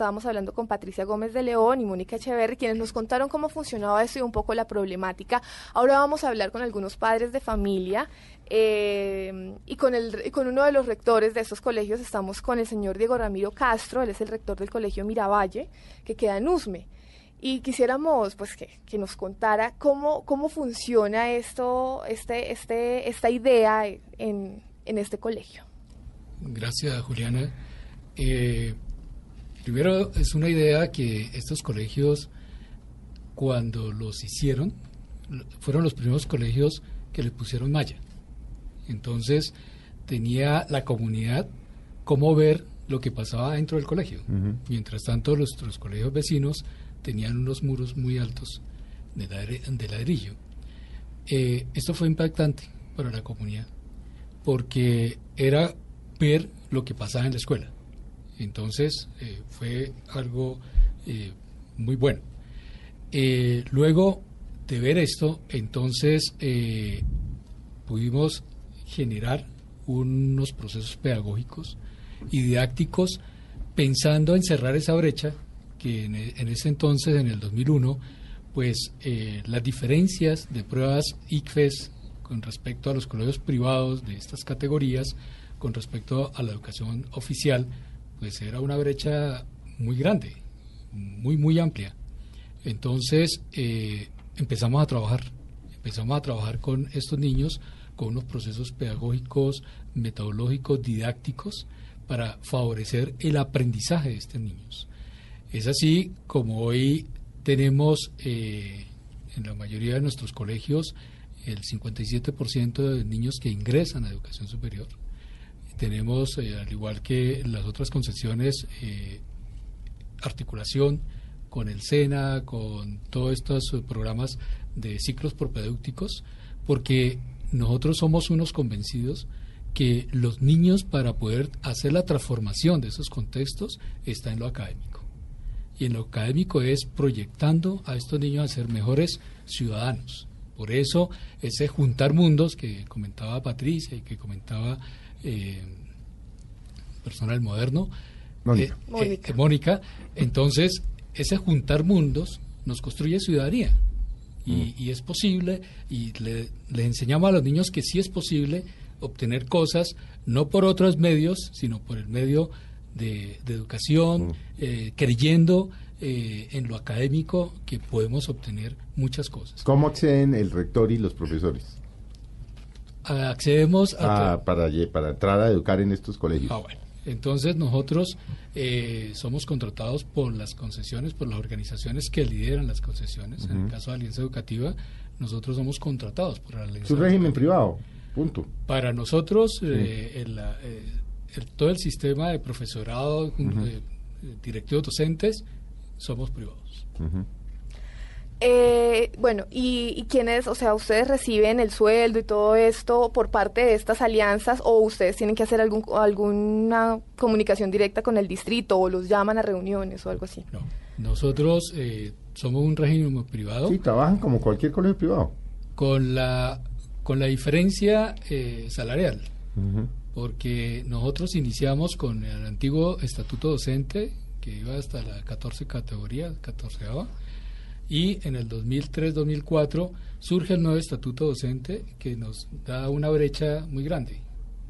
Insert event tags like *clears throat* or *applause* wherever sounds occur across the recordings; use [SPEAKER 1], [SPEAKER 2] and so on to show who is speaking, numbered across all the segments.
[SPEAKER 1] estábamos hablando con Patricia Gómez de León y Mónica Echeverri, quienes nos contaron cómo funcionaba esto y un poco la problemática. Ahora vamos a hablar con algunos padres de familia eh, y con, el, con uno de los rectores de estos colegios estamos con el señor Diego Ramiro Castro, él es el rector del colegio Miravalle, que queda en Usme. Y quisiéramos pues que, que nos contara cómo, cómo funciona esto, este, este, esta idea en, en este colegio.
[SPEAKER 2] Gracias, Juliana. Eh, primero, es una idea que estos colegios, cuando los hicieron, fueron los primeros colegios que le pusieron malla. Entonces, tenía la comunidad cómo ver lo que pasaba dentro del colegio. Mientras tanto, los, los, colegios vecinos tenían unos muros muy altos de, de ladrillo. Eh, esto fue impactante para la comunidad porque era ver lo que pasaba en la escuela. Entonces eh, fue algo eh, muy bueno. Eh, luego de ver esto, entonces pudimos generar unos procesos pedagógicos y didácticos pensando en cerrar esa brecha que en, en ese entonces, en el 2001, pues las diferencias de pruebas ICFES con respecto a los colegios privados de estas categorías, con respecto a la educación oficial, pues era una brecha muy grande, muy, muy amplia. Entonces eh, empezamos a trabajar, empezamos a trabajar con estos niños, con unos procesos pedagógicos, metodológicos, didácticos, para favorecer el aprendizaje de estos niños. Es así como hoy tenemos eh, en la mayoría de nuestros colegios el 57% de niños que ingresan a educación superior. Tenemos, eh, al igual que las otras concesiones, eh, articulación con el SENA, con todos estos programas de ciclos propedéuticos, porque nosotros somos unos convencidos que los niños para poder hacer la transformación de esos contextos está en lo académico. Y en lo académico es proyectando a estos niños a ser mejores ciudadanos, por eso ese juntar mundos que comentaba Patricia y que comentaba eh, personal moderno,
[SPEAKER 1] Mónica.
[SPEAKER 2] Eh, eh, Mónica. entonces ese juntar mundos nos construye ciudadanía. Y, mm. y es posible, y le, enseñamos a los niños que sí es posible obtener cosas, no por otros medios, sino por el medio de, educación, mm. eh, creyendo eh, en lo académico que podemos obtener muchas cosas.
[SPEAKER 3] ¿Cómo acceden el rector y los profesores?
[SPEAKER 2] Accedemos
[SPEAKER 3] a... Ah, para, para entrar a educar en estos colegios.
[SPEAKER 2] Ah, bueno. Entonces nosotros eh, somos contratados por las concesiones, por las organizaciones que lideran las concesiones. En el caso de Alianza Educativa, nosotros somos contratados por la Alianza.
[SPEAKER 3] ¿Es un régimen privado? Punto.
[SPEAKER 2] Para nosotros, el, todo el sistema de profesorado, uh directivos docentes, somos privados.
[SPEAKER 1] Eh, bueno, y, y quiénes, o sea, ustedes reciben el sueldo y todo esto por parte de estas alianzas o ustedes tienen que hacer algún, alguna comunicación directa con el distrito o los llaman a reuniones o algo así.
[SPEAKER 2] No, nosotros eh, somos un régimen privado.
[SPEAKER 3] Sí, trabajan como cualquier colegio privado.
[SPEAKER 2] Con la, con la diferencia eh, salarial porque nosotros iniciamos con el antiguo estatuto docente que iba hasta la 14 categoría, 14 y en el 2003-2004 surge el nuevo estatuto docente que nos da una brecha muy grande.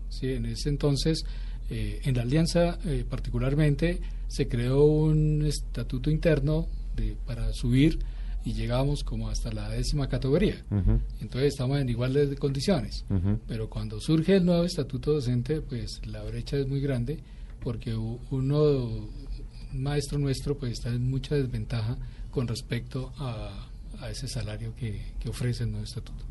[SPEAKER 2] ¿sí? En ese entonces, eh, en la alianza eh, particularmente, se creó un estatuto interno de, para subir y llegamos como hasta la décima categoría. Entonces estamos en igualdad de condiciones. Pero cuando surge el nuevo estatuto docente, pues la brecha es muy grande porque uno, un maestro nuestro, pues está en mucha desventaja con respecto a, ese salario que, ofrece el nuevo estatuto.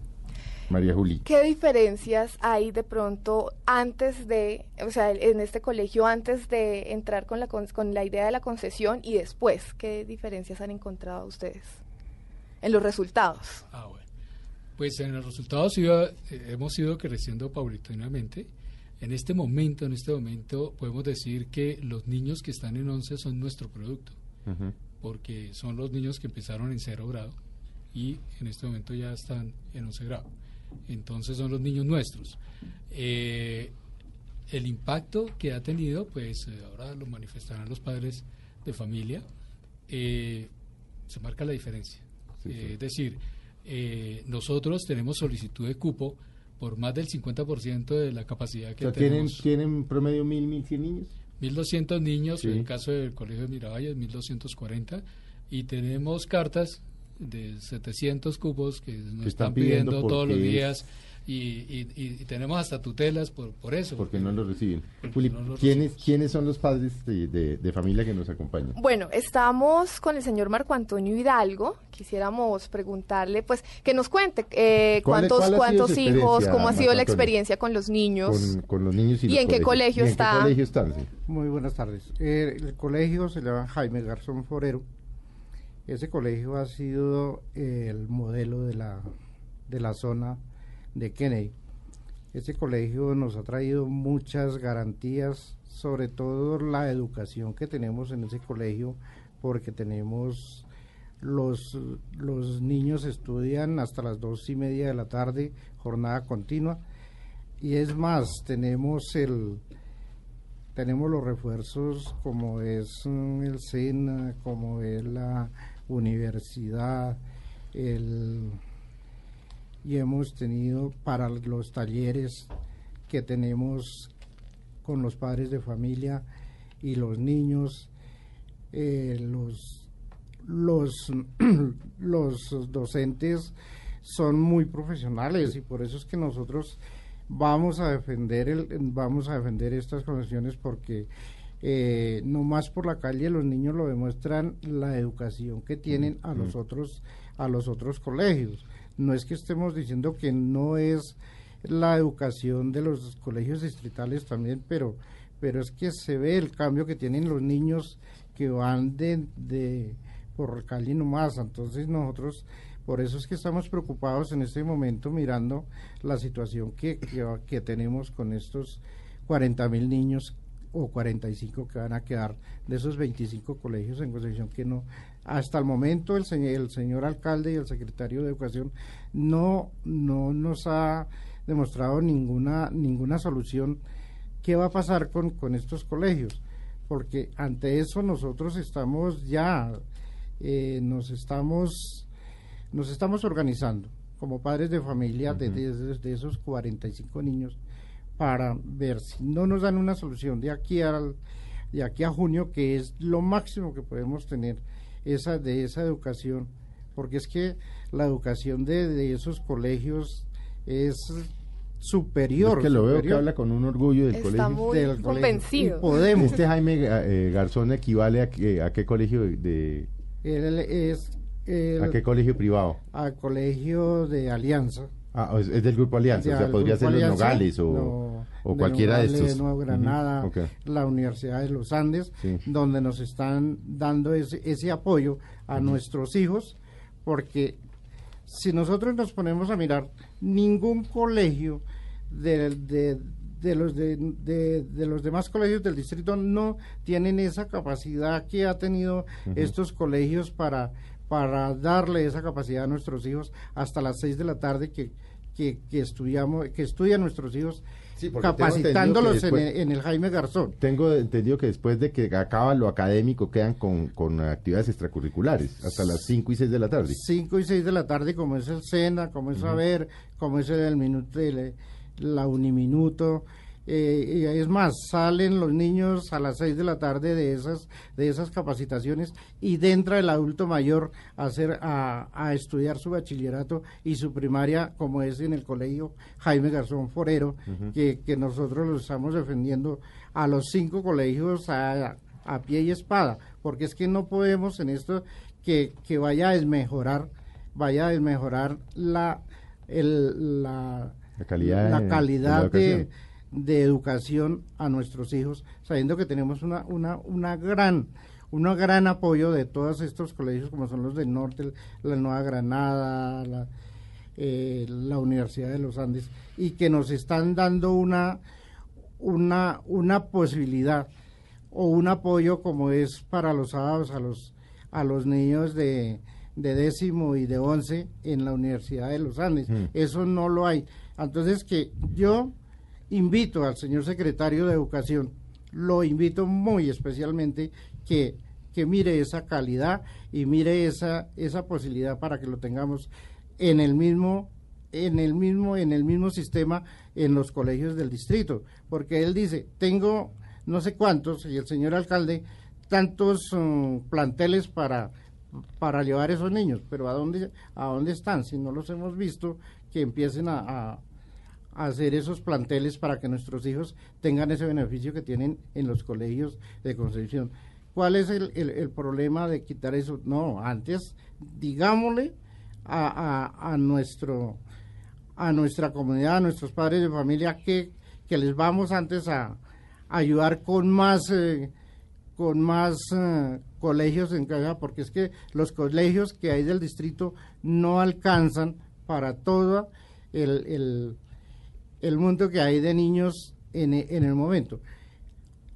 [SPEAKER 3] María Juli.
[SPEAKER 1] ¿Qué diferencias hay de pronto antes de, o sea, en este colegio, antes de entrar con la, con la idea de la concesión y después? ¿Qué diferencias han encontrado ustedes? en los resultados?
[SPEAKER 2] Ah, bueno. Pues en los resultados eh, hemos ido creciendo paulatinamente. En este momento, en este momento, podemos decir que los niños que están en 11 son nuestro producto, porque son los niños que empezaron en cero grado y en este momento ya están en 11 grado. Entonces son los niños nuestros. Eh, el impacto que ha tenido, pues eh, ahora lo manifestarán los padres de familia, eh, se marca la diferencia.
[SPEAKER 3] Sí, sí.
[SPEAKER 2] Eh, es decir, eh, nosotros tenemos solicitud de cupo por más del 50% de la capacidad
[SPEAKER 3] O
[SPEAKER 2] que
[SPEAKER 3] sea, ¿tienen,
[SPEAKER 2] tenemos.
[SPEAKER 3] ¿tienen promedio mil, mil cien niños?
[SPEAKER 2] 1.200 niños,
[SPEAKER 3] Sí.
[SPEAKER 2] en el caso del Colegio de Miravalles, 1.240, y tenemos cartas de 700 cupos que nos
[SPEAKER 3] están
[SPEAKER 2] están pidiendo,
[SPEAKER 3] pidiendo
[SPEAKER 2] todos los días, y, y- y- y tenemos hasta tutelas por, por eso.
[SPEAKER 3] Porque no lo reciben. Juli,
[SPEAKER 2] no lo
[SPEAKER 3] ¿quiénes,
[SPEAKER 2] recibimos.
[SPEAKER 3] ¿quiénes son los padres de, de- de familia que nos acompañan?
[SPEAKER 1] Bueno, estamos con el señor Marco Antonio Hidalgo. Quisiéramos preguntarle, pues, que nos cuente eh,
[SPEAKER 3] ¿Cuál es-
[SPEAKER 1] cuántos, cuántos hijos, cómo ha sido
[SPEAKER 3] Marco
[SPEAKER 1] la
[SPEAKER 3] Antonio?
[SPEAKER 1] experiencia con los niños.
[SPEAKER 3] Con, con los niños y,
[SPEAKER 1] ¿Y
[SPEAKER 3] los
[SPEAKER 1] en qué colegio
[SPEAKER 3] ¿Y en
[SPEAKER 1] está?
[SPEAKER 3] qué colegio están? sí?
[SPEAKER 4] Muy buenas tardes. Eh, el colegio se llama Jaime Garzón Forero. Ese colegio ha sido eh, el modelo de la, de la zona de Kennedy. Ese colegio nos ha traído muchas garantías, sobre todo la educación que tenemos en ese colegio, porque tenemos los, los niños estudian hasta las dos y media de la tarde, jornada continua, y es más, tenemos el, tenemos los refuerzos como es mm, el SENA, como es la universidad, el, y hemos tenido para los talleres que tenemos con los padres de familia y los niños, eh, los, los, *clears throat* los docentes son muy profesionales y por eso es que nosotros vamos a defender el, vamos a defender estas convenciones porque eh, no más por la calle los niños lo demuestran la educación que tienen a los otros a los otros colegios no es que estemos diciendo que no es la educación de los colegios distritales también pero pero es que se ve el cambio que tienen los niños que van de, de por Cali nomás. Entonces nosotros por eso es que estamos preocupados en este momento mirando la situación que, que, que tenemos con estos 40 mil niños o 45 que van a quedar de esos 25 colegios en Concepción que no hasta el momento el señor, el señor alcalde y el secretario de educación no no nos ha demostrado ninguna ninguna solución. Qué va a pasar con, con estos colegios porque ante eso nosotros estamos ya eh, nos estamos nos estamos organizando como padres de familia de, de, de, esos 45 niños para ver si no nos dan una solución de aquí al de aquí a junio que es lo máximo que podemos tener esa de esa educación porque es que la educación de, de esos colegios es superior.
[SPEAKER 3] Es que lo
[SPEAKER 4] superior.
[SPEAKER 3] veo que habla con un orgullo del
[SPEAKER 1] Está
[SPEAKER 3] colegio.
[SPEAKER 1] muy
[SPEAKER 4] del
[SPEAKER 1] convencido.
[SPEAKER 4] Podemos.
[SPEAKER 3] Este Jaime eh, Garzón equivale a, qué- a qué colegio de,
[SPEAKER 4] Él es el-
[SPEAKER 3] a qué colegio privado.
[SPEAKER 4] al colegio de Alianza.
[SPEAKER 3] Ah, es, es del grupo Alianza,
[SPEAKER 4] de
[SPEAKER 3] o sea, podría ser los
[SPEAKER 4] Alianza,
[SPEAKER 3] Nogales o,
[SPEAKER 4] no,
[SPEAKER 3] o
[SPEAKER 4] de
[SPEAKER 3] cualquiera de
[SPEAKER 4] Nogales,
[SPEAKER 3] estos.
[SPEAKER 4] Nueva Granada, la Universidad de los Andes,
[SPEAKER 3] Sí.
[SPEAKER 4] donde nos están dando ese, ese apoyo a nuestros hijos, porque si nosotros nos ponemos a mirar, ningún colegio de, de- de los de, de- de los demás colegios del distrito no tienen esa capacidad que ha tenido estos colegios para para darle esa capacidad a nuestros hijos hasta las seis de la tarde que, que, que estudiamos que estudian nuestros hijos
[SPEAKER 3] Sí,
[SPEAKER 4] capacitándolos en, el, en el Jaime Garzón
[SPEAKER 3] Tengo entendido que después de que acaba lo académico quedan con, con actividades extracurriculares hasta las 5 y 6 de la tarde.
[SPEAKER 4] 5 y 6 de la tarde, como es el SENA, como es Saber, como es el minuto, el- la Uniminuto. Eh, y es más, salen los niños a las 6 de la tarde de esas, de esas capacitaciones y entra el adulto mayor a, hacer, a, a estudiar su bachillerato y su primaria, como es en el colegio Jaime Garzón Forero, que, que nosotros lo estamos defendiendo a los cinco colegios a, a pie y espada, porque es que no podemos en esto que, que vaya a desmejorar, vaya a desmejorar la, el, la,
[SPEAKER 3] La calidad
[SPEAKER 4] la
[SPEAKER 3] de-
[SPEAKER 4] calidad
[SPEAKER 3] de.
[SPEAKER 4] De
[SPEAKER 3] educación
[SPEAKER 4] a nuestros hijos, sabiendo que tenemos una, una, una gran un gran apoyo de todos estos colegios como son los del norte, la Nueva Granada, la, eh, la Universidad de los Andes, y que nos están dando una, una, una posibilidad o un apoyo como es para los sábados a los, a los niños de, de décimo y de once en la Universidad de los Andes.
[SPEAKER 3] Mm.
[SPEAKER 4] Eso no lo hay. Entonces que yo invito al señor secretario de Educación, lo invito muy especialmente que que mire esa calidad y mire esa, esa posibilidad para que lo tengamos en el mismo en el mismo en el mismo sistema en los colegios del distrito. Porque él dice tengo no sé cuántos y el señor alcalde tantos um, planteles para para llevar esos niños. Pero a dónde a dónde están si no los hemos visto que empiecen a hacer esos planteles para que nuestros hijos tengan ese beneficio que tienen en los colegios de Concepción. ¿Cuál es el, el, problema de quitar eso? No, antes digámosle a, a, nuestro a nuestra comunidad, a nuestros padres de familia que, que les vamos antes a, ayudar con más eh, con más eh, colegios en casa, porque es que los colegios que hay del distrito no alcanzan para todo el, el, el mundo que hay de niños en, en el momento.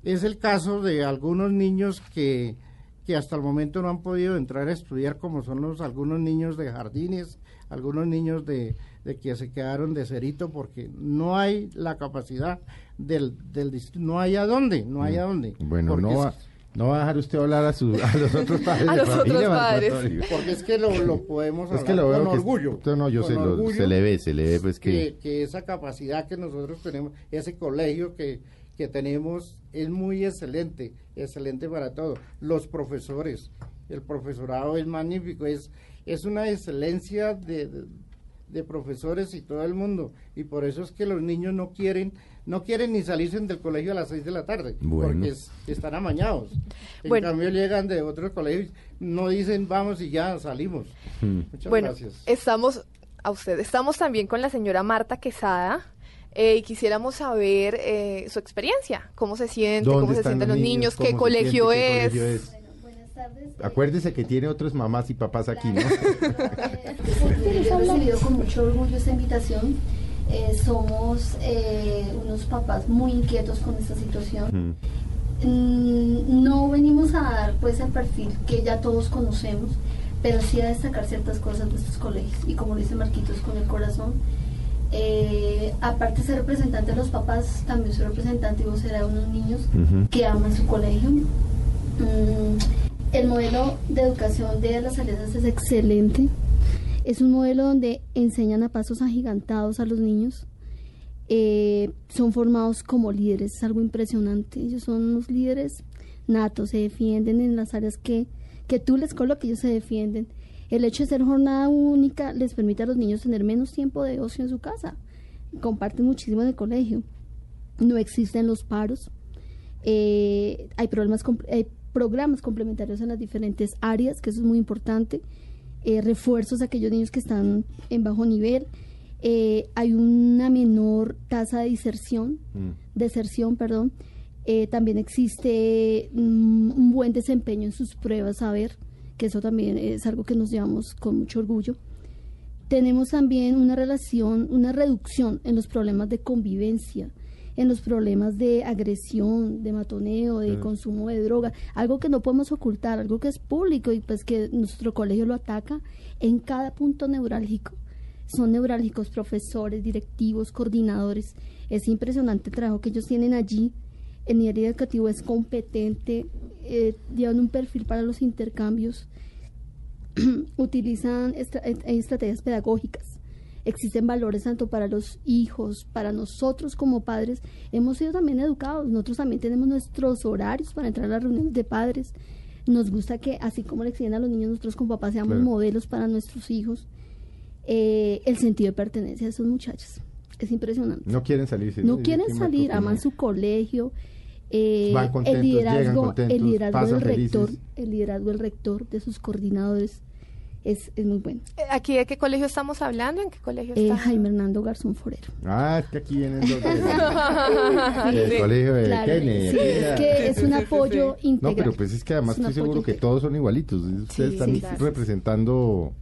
[SPEAKER 4] Es el caso de algunos niños que, que hasta el momento no han podido entrar a estudiar, como son los algunos niños de jardines, algunos niños de, de que se quedaron de cerito porque no hay la capacidad del, del no hay a dónde, no hay a dónde.
[SPEAKER 3] Bueno, no va, no va a dejar usted hablar a, a los otros *laughs* padres.
[SPEAKER 1] a los otros padres.
[SPEAKER 4] Porque es que lo, lo podemos hablar es que lo veo con orgullo.
[SPEAKER 3] no, yo se, lo, se, le ve, se le ve pues que...
[SPEAKER 4] que... que... esa capacidad que nosotros tenemos, ese colegio que, que tenemos es muy excelente, excelente para todo. Los profesores, el profesorado es magnífico, es, es una excelencia de, de, profesores y todo el mundo. Y por eso es que los niños no quieren no quieren ni salirse del colegio a las 6 de la tarde, porque están amañados. En cambio llegan de otros colegios, no dicen vamos y ya salimos.
[SPEAKER 1] Hmm. Muchas bueno, gracias. Estamos a usted, estamos también con la señora Marta Quesada. Eh, y quisiéramos saber eh, su experiencia, cómo se siente, cómo se sienten los niños, qué, colegio, es?
[SPEAKER 3] Acuérdese que tiene otras mamás y papás aquí, ¿no?
[SPEAKER 5] He recibido *laughs* con mucho orgullo esta invitación. Eh, somos unos papás muy inquietos con esta situación. Mm, no venimos a dar pues el perfil que ya todos conocemos, pero sí a destacar ciertas cosas de estos colegios. Y como dice Marquitos, con el corazón eh, aparte de ser representante de los papás, también soy representante y vocera de unos niños que aman su colegio. Mm, el modelo de educación de las alianzas es excelente. Es un modelo donde enseñan a pasos agigantados a los niños. Eh, son formados como líderes, es algo impresionante. Ellos son unos líderes natos, se defienden en las áreas que, que tú les coloques, ellos se defienden el hecho de ser jornada única les permite a los niños tener menos tiempo de ocio en su casa. Comparten muchísimo en el colegio. No existen los paros. Eh, hay, problemas, hay programas complementarios en las diferentes áreas, que eso es muy importante. Eh, refuerzos a aquellos niños que están en bajo nivel. Eh, hay una menor tasa de diserción, mm. deserción, perdón. también existe mm, un buen desempeño en sus pruebas a ver que eso también es algo que nos llevamos con mucho orgullo. Tenemos también una relación, una reducción en los problemas de convivencia, en los problemas de agresión, de matoneo, de consumo de droga, algo que no podemos ocultar, algo que es público y pues que nuestro colegio lo ataca en cada punto neurálgico. Son neurálgicos profesores, directivos, coordinadores. Es impresionante el trabajo que ellos tienen allí. El nivel educativo es competente, eh, llevan un perfil para los intercambios, *clears throat* utilizan eh, estrategias pedagógicas, existen valores tanto para los hijos, para nosotros como padres. Hemos sido también educados, nosotros también tenemos nuestros horarios para entrar a las reuniones de padres. Nos gusta que, así como le exigen a los niños, nosotros como papás seamos modelos para nuestros hijos. Eh, el sentido de pertenencia de esos muchachos es impresionante.
[SPEAKER 3] No quieren salir.
[SPEAKER 5] No quieren salir, aman su colegio, eh, el liderazgo, el liderazgo del rector, el liderazgo del rector de sus coordinadores es, es, muy bueno.
[SPEAKER 1] Eh, ¿Aquí de qué colegio estamos hablando? ¿En qué colegio
[SPEAKER 5] eh, Jaime Hernando Garzón Forero.
[SPEAKER 3] Ah, es que aquí vienen los *laughs* El colegio de claro,
[SPEAKER 5] Sí, es que es un apoyo integral.
[SPEAKER 3] No, pero pues es que además estoy seguro que todos son igualitos. Ustedes están representando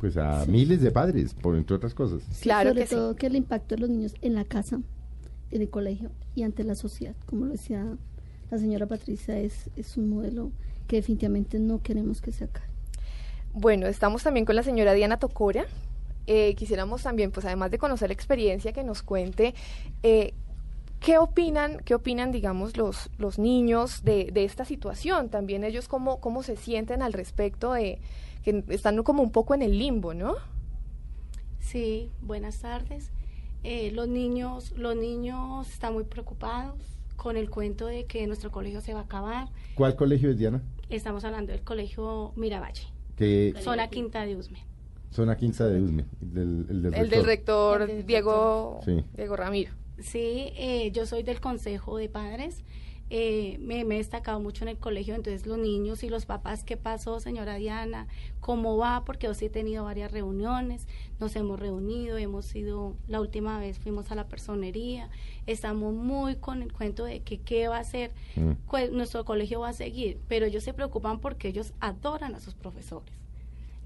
[SPEAKER 3] pues a miles de padres, por entre otras cosas.
[SPEAKER 5] Claro sobre todo que el impacto de los niños en la casa, en el colegio y ante la sociedad, como lo decía la señora Patricia, es, es un modelo que definitivamente no queremos que se acabe.
[SPEAKER 1] Bueno, estamos también con la señora Diana Tocora. Eh, quisiéramos también, pues además de conocer la experiencia, que nos cuente eh, ¿Qué opinan, qué opinan, digamos, los, los niños de, de esta situación? También ellos cómo, cómo se sienten al respecto de que están como un poco en el limbo, ¿no?
[SPEAKER 6] Sí, buenas tardes. Eh, los niños, los niños están muy preocupados con el cuento de que nuestro colegio se va a acabar.
[SPEAKER 3] ¿Cuál colegio es Diana?
[SPEAKER 6] Estamos hablando del colegio Miravalle.
[SPEAKER 3] Que
[SPEAKER 6] zona Quinta de Usme.
[SPEAKER 3] Zona Quinta de Usme,
[SPEAKER 1] el del rector, Diego, Diego Ramiro.
[SPEAKER 6] Sí, eh, yo soy del Consejo de Padres. Eh, me, he destacado mucho en el colegio, entonces los niños y los papás, ¿qué pasó, señora Diana? ¿Cómo va? Porque yo sí he tenido varias reuniones, nos hemos reunido, hemos ido, la última vez fuimos a la personería, estamos muy con el cuento de que qué va a hacer, mm. nuestro colegio va a seguir, pero ellos se preocupan porque ellos adoran a sus profesores.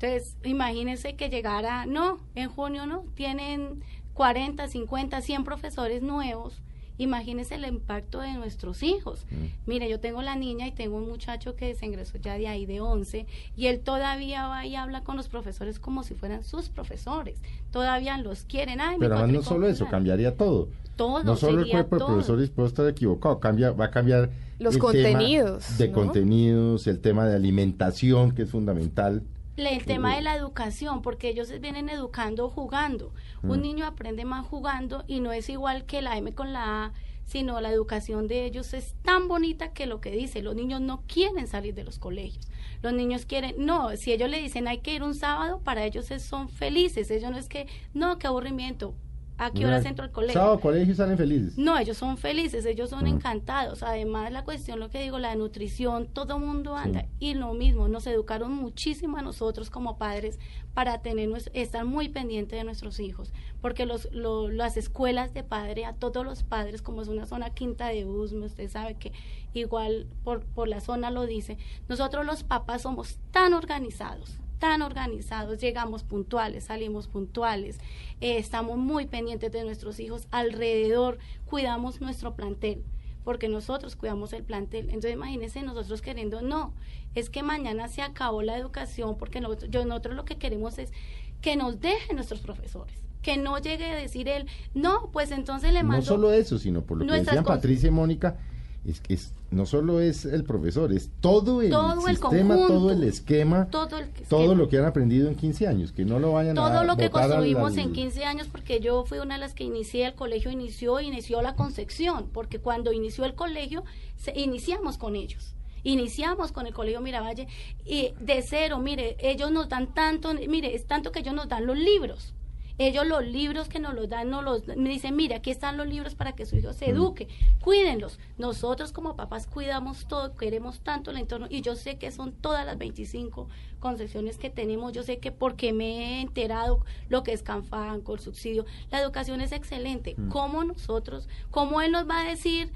[SPEAKER 6] Entonces, imagínense que llegara, no, en junio no, tienen 40, 50, 100 profesores nuevos. Imagínense el impacto de nuestros hijos. Mm. Mire, yo tengo la niña y tengo un muchacho que se ingresó ya de ahí de 11 y él todavía va y habla con los profesores como si fueran sus profesores. Todavía los quieren.
[SPEAKER 3] Pero además no solo eso, cambiaría todo.
[SPEAKER 6] Todo.
[SPEAKER 3] No solo el cuerpo de profesores puede estar equivocado, cambia, va a cambiar
[SPEAKER 1] los contenidos.
[SPEAKER 3] de contenidos, el tema de alimentación que es fundamental
[SPEAKER 6] el tema de la educación, porque ellos vienen educando jugando. Un mm. niño aprende más jugando y no es igual que la M con la A, sino la educación de ellos es tan bonita que lo que dice, los niños no quieren salir de los colegios. Los niños quieren, no, si ellos le dicen hay que ir un sábado, para ellos son felices. Ellos no es que, no, qué aburrimiento ¿A qué horas entro al colegio?
[SPEAKER 3] Sábado, colegio y salen felices.
[SPEAKER 6] No, ellos son felices, ellos son encantados. Además, la cuestión, lo que digo, la nutrición, todo mundo anda. Y lo mismo, nos educaron muchísimo a nosotros como padres para tener estar muy pendientes de nuestros hijos. Porque los, las escuelas de padre, a todos los padres, como es una zona quinta de Usme, usted sabe que igual por, por la zona lo dice, nosotros los papás somos tan organizados tan organizados, llegamos puntuales, salimos puntuales, eh, estamos muy pendientes de nuestros hijos, alrededor cuidamos nuestro plantel, porque nosotros cuidamos el plantel. Entonces imagínense nosotros queriendo, no, es que mañana se acabó la educación, porque nosotros, yo, nosotros lo que queremos es que nos dejen nuestros profesores que no llegue a decir él, no, pues entonces le mando...
[SPEAKER 3] No solo eso, sino por lo que decían Patricia y Mónica, es que no solo es el profesor, es todo el sistema, todo el esquema, todo, lo que han aprendido en 15 años, que no lo vayan
[SPEAKER 6] todo
[SPEAKER 3] a
[SPEAKER 6] Todo lo que construimos en 15 años, porque yo fui una de las que inicié el colegio, inició, inició la concepción, porque cuando inició el colegio, se, iniciamos con ellos iniciamos con el Colegio Miravalle y de cero, mire, ellos nos dan tanto, mire, es tanto que ellos nos dan los libros. Ellos los libros que nos los dan, nos los me dicen, mire, aquí están los libros para que su hijo se eduque, cuídenlos. Nosotros como papás cuidamos todo, queremos tanto el entorno y yo sé que son todas las 25 concepciones que tenemos, yo sé que porque me he enterado lo que es CANFAN, con subsidio, la educación es excelente. ¿Cómo nosotros, cómo él nos va a decir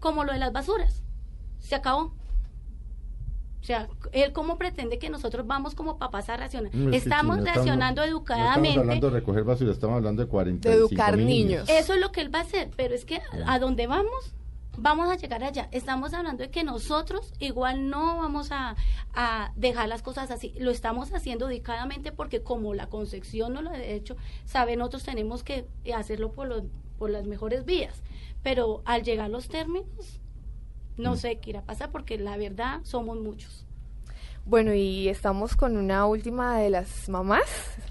[SPEAKER 6] como lo de las basuras? Se acabó. O sea, él cómo pretende que nosotros vamos como papás a reaccionar. estamos reaccionando educadamente. estamos
[SPEAKER 3] hablando de recoger basura, estamos hablando de 40
[SPEAKER 1] De educar niños.
[SPEAKER 6] Eso es lo que él va a hacer, pero es que a dónde vamos, vamos a llegar allá. Estamos hablando de que nosotros igual no vamos a, dejar las cosas así. Lo estamos haciendo dedicadamente porque como la concepción no lo ha hecho, saben, nosotros tenemos que hacerlo por, los, por las mejores vías. Pero al llegar los términos, no mm. sé qué irá a pasar porque la verdad somos muchos.
[SPEAKER 1] Bueno, y estamos con una última de las mamás,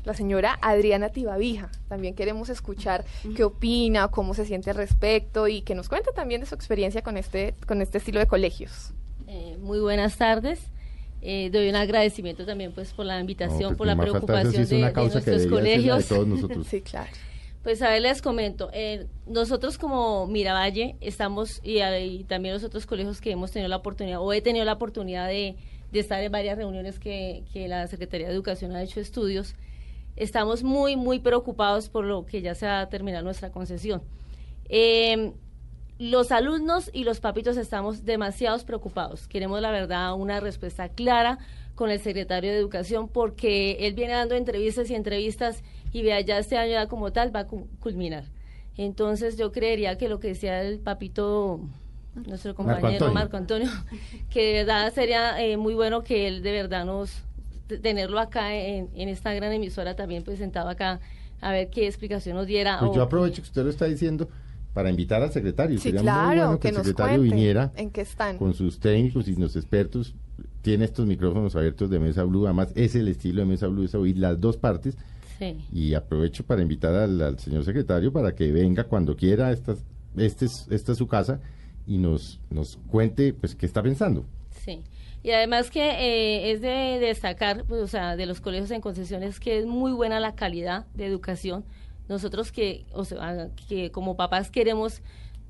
[SPEAKER 1] la señora Adriana Tibavija. También queremos escuchar qué opina, cómo se siente al respecto y que nos cuente también de su experiencia con este, con este estilo de colegios.
[SPEAKER 7] Eh, muy buenas tardes. Eh, doy un agradecimiento también pues por la invitación, por la preocupación de, nuestros colegios. *laughs*
[SPEAKER 1] sí, claro.
[SPEAKER 7] Pues a ver, les comento. Eh, nosotros como Miravalle estamos, y, también los otros colegios que hemos tenido la oportunidad, o he tenido la oportunidad de, de estar en varias reuniones que, que, la Secretaría de Educación ha hecho estudios, estamos muy, muy preocupados por lo que ya se va a terminar nuestra concesión. Eh, los alumnos y los papitos estamos demasiados preocupados. Queremos, la verdad, una respuesta clara con el secretario de Educación porque él viene dando entrevistas y entrevistas y vea, ya este año ya como tal va a culminar. Entonces yo creería que lo que decía el papito, nuestro compañero Marco Antonio, *laughs* que de verdad sería eh, muy bueno que él de verdad nos, tenerlo acá en, esta gran emisora también presentado acá, a ver qué explicación nos diera.
[SPEAKER 3] Pues yo aprovecho que usted lo está diciendo para invitar al secretario.
[SPEAKER 1] Sí, claro, que, el secretario viniera en qué están.
[SPEAKER 3] con sus técnicos y los expertos. Tiene estos micrófonos abiertos de Mesa Blue, además es el estilo de Mesa Blue, es oír las dos partes. Sí. Y aprovecho para invitar al, señor secretario para que venga cuando quiera, esta, este es, esta es su casa, y nos, nos cuente pues qué está pensando.
[SPEAKER 7] Sí. Y además que eh, es de destacar, pues, o sea, de los colegios en concesiones que es muy buena la calidad de educación nosotros que, o sea, que como papás queremos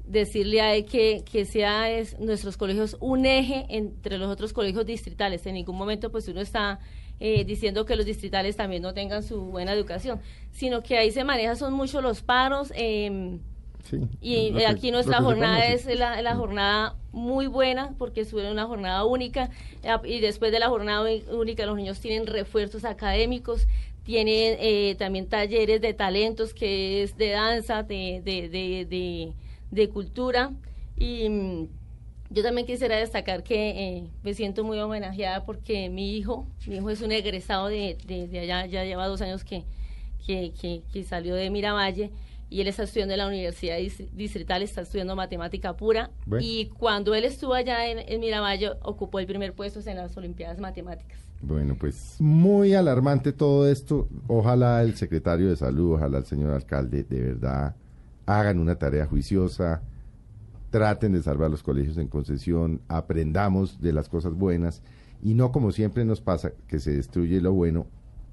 [SPEAKER 7] decirle a él que, que sea es, nuestros colegios un eje entre los otros colegios distritales. En ningún momento pues uno está eh, diciendo que los distritales también no tengan su buena educación, sino que ahí se maneja son mucho los paros. Eh, y aquí nuestra jornada es la, la, jornada muy buena porque es una jornada única y después de la jornada única los niños tienen refuerzos académicos, tiene eh, también talleres de talentos que es de danza, de, de, de, cultura. Y mm, yo también quisiera destacar que eh, me siento muy homenajeada porque mi hijo, mi hijo es un egresado de, de, allá, ya lleva dos años que, que, que, salió de Miravalle y él está estudiando en la Universidad Distrital, está estudiando matemática pura. Y cuando él estuvo allá en, en Miravalle, ocupó el primer puesto en las Olimpiadas Matemáticas.
[SPEAKER 3] Bueno, pues muy alarmante todo esto. Ojalá el secretario de salud, ojalá el señor alcalde de verdad hagan una tarea juiciosa, traten de salvar los colegios en concesión, aprendamos de las cosas buenas y no como siempre nos pasa que se destruye lo bueno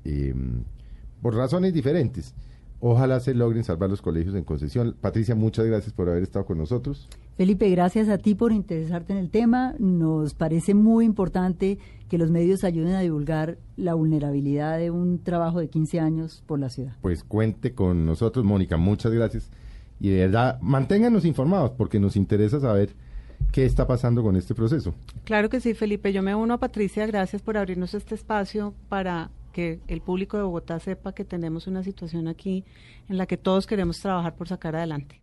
[SPEAKER 3] em, por razones diferentes. Ojalá se logren salvar los colegios en concesión. Patricia, muchas gracias por haber estado con nosotros.
[SPEAKER 8] Felipe, gracias a ti por interesarte en el tema. Nos parece muy importante que los medios ayuden a divulgar la vulnerabilidad de un trabajo de 15 años por la ciudad.
[SPEAKER 3] Pues cuente con nosotros, Mónica. Muchas gracias. Y de verdad, manténganos informados porque nos interesa saber qué está pasando con este proceso.
[SPEAKER 9] Claro que sí, Felipe. Yo me uno a Patricia. Gracias por abrirnos este espacio para que el público de Bogotá sepa que tenemos una situación aquí en la que todos queremos trabajar por sacar adelante.